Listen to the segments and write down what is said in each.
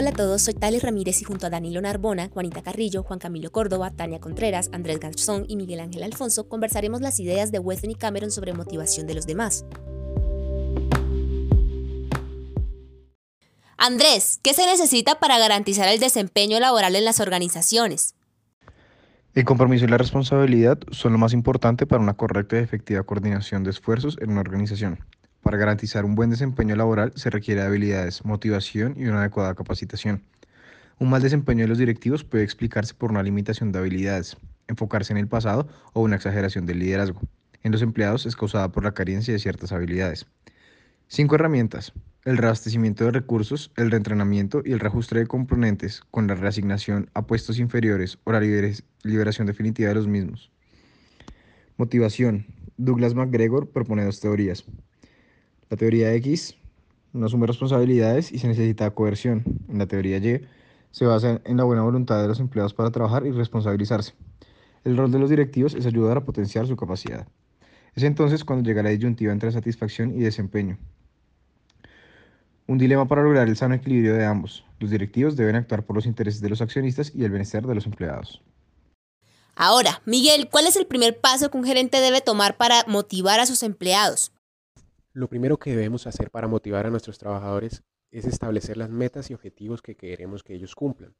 Hola a todos, soy Tali Ramírez y junto a Danilo Narbona, Juanita Carrillo, Juan Camilo Córdoba, Tania Contreras, Andrés Garzón y Miguel Ángel Alfonso conversaremos las ideas de Weston y Cameron sobre motivación de los demás. Andrés, ¿qué se necesita para garantizar el desempeño laboral en las organizaciones? El compromiso y la responsabilidad son lo más importante para una correcta y efectiva coordinación de esfuerzos en una organización. Para garantizar un buen desempeño laboral se requiere habilidades, motivación y una adecuada capacitación. Un mal desempeño de los directivos puede explicarse por una limitación de habilidades, enfocarse en el pasado o una exageración del liderazgo. En los empleados es causada por la carencia de ciertas habilidades. Cinco herramientas. El reabastecimiento de recursos, el reentrenamiento y el reajuste de componentes con la reasignación a puestos inferiores o la liberación definitiva de los mismos. Motivación. Douglas McGregor propone dos teorías. La teoría X no asume responsabilidades y se necesita coerción. En la teoría Y se basa en la buena voluntad de los empleados para trabajar y responsabilizarse. El rol de los directivos es ayudar a potenciar su capacidad. Es entonces cuando llega la disyuntiva entre satisfacción y desempeño. Un dilema para lograr el sano equilibrio de ambos. Los directivos deben actuar por los intereses de los accionistas y el bienestar de los empleados. Ahora, Miguel, ¿cuál es el primer paso que un gerente debe tomar para motivar a sus empleados? Lo primero que debemos hacer para motivar a nuestros trabajadores es establecer las metas y objetivos que queremos que ellos cumplan.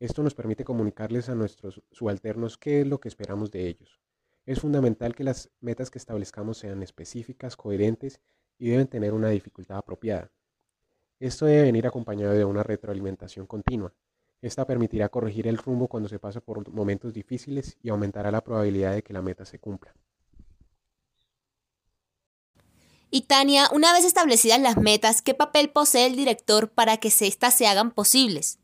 Esto nos permite comunicarles a nuestros subalternos qué es lo que esperamos de ellos. Es fundamental que las metas que establezcamos sean específicas, coherentes y deben tener una dificultad apropiada. Esto debe venir acompañado de una retroalimentación continua. Esta permitirá corregir el rumbo cuando se pasa por momentos difíciles y aumentará la probabilidad de que la meta se cumpla. Y Tania, una vez establecidas las metas, ¿qué papel posee el director para que éstas se hagan posibles?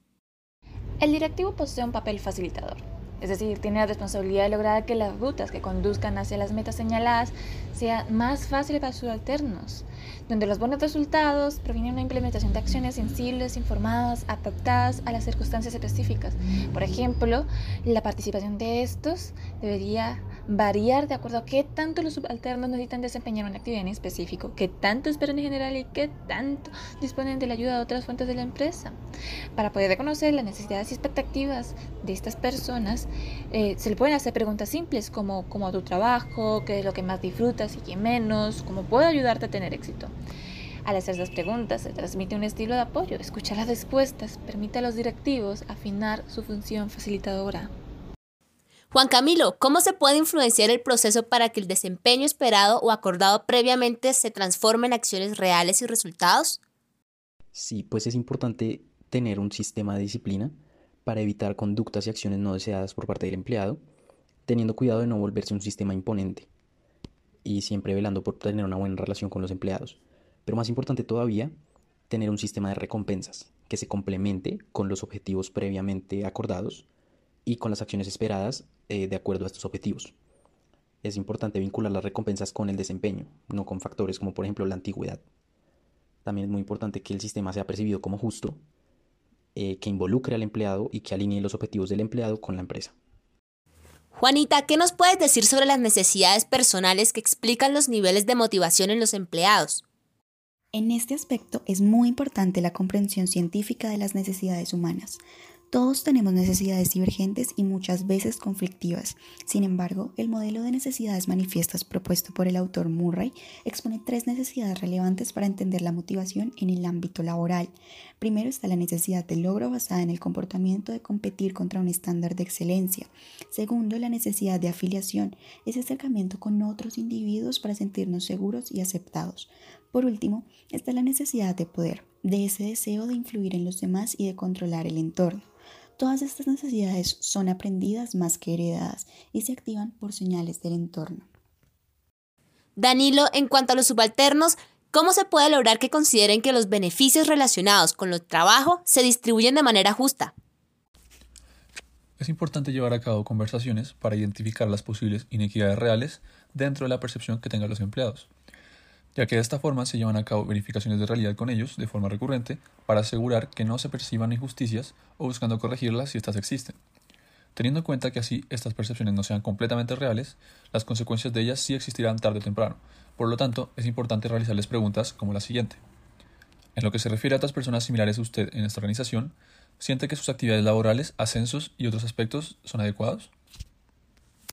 El directivo posee un papel facilitador, es decir, tiene la responsabilidad de lograr que las rutas que conduzcan hacia las metas señaladas sean más fáciles para sus alternos donde los buenos resultados provienen de una implementación de acciones sensibles, informadas, adaptadas a las circunstancias específicas. Por ejemplo, la participación de estos debería variar de acuerdo a qué tanto los subalternos necesitan desempeñar una actividad en específico, qué tanto esperan en general y qué tanto disponen de la ayuda de otras fuentes de la empresa. Para poder reconocer las necesidades y expectativas de estas personas, eh, se le pueden hacer preguntas simples como cómo tu trabajo, qué es lo que más disfrutas y qué menos, cómo puedo ayudarte a tener éxito. Al hacer esas preguntas se transmite un estilo de apoyo, escuchar las respuestas permite a los directivos afinar su función facilitadora. Juan Camilo, ¿cómo se puede influenciar el proceso para que el desempeño esperado o acordado previamente se transforme en acciones reales y resultados? Sí, pues es importante tener un sistema de disciplina para evitar conductas y acciones no deseadas por parte del empleado, teniendo cuidado de no volverse un sistema imponente y siempre velando por tener una buena relación con los empleados. Pero más importante todavía, tener un sistema de recompensas que se complemente con los objetivos previamente acordados y con las acciones esperadas eh, de acuerdo a estos objetivos. Es importante vincular las recompensas con el desempeño, no con factores como por ejemplo la antigüedad. También es muy importante que el sistema sea percibido como justo, eh, que involucre al empleado y que alinee los objetivos del empleado con la empresa. Juanita, ¿qué nos puedes decir sobre las necesidades personales que explican los niveles de motivación en los empleados? En este aspecto es muy importante la comprensión científica de las necesidades humanas. Todos tenemos necesidades divergentes y muchas veces conflictivas. Sin embargo, el modelo de necesidades manifiestas propuesto por el autor Murray expone tres necesidades relevantes para entender la motivación en el ámbito laboral. Primero está la necesidad de logro basada en el comportamiento de competir contra un estándar de excelencia. Segundo, la necesidad de afiliación, ese acercamiento con otros individuos para sentirnos seguros y aceptados. Por último, está la necesidad de poder, de ese deseo de influir en los demás y de controlar el entorno. Todas estas necesidades son aprendidas más que heredadas y se activan por señales del entorno. Danilo, en cuanto a los subalternos, ¿cómo se puede lograr que consideren que los beneficios relacionados con el trabajo se distribuyen de manera justa? Es importante llevar a cabo conversaciones para identificar las posibles inequidades reales dentro de la percepción que tengan los empleados ya que de esta forma se llevan a cabo verificaciones de realidad con ellos de forma recurrente para asegurar que no se perciban injusticias o buscando corregirlas si éstas existen. Teniendo en cuenta que así estas percepciones no sean completamente reales, las consecuencias de ellas sí existirán tarde o temprano. Por lo tanto, es importante realizarles preguntas como la siguiente. En lo que se refiere a otras personas similares a usted en esta organización, ¿siente que sus actividades laborales, ascensos y otros aspectos son adecuados?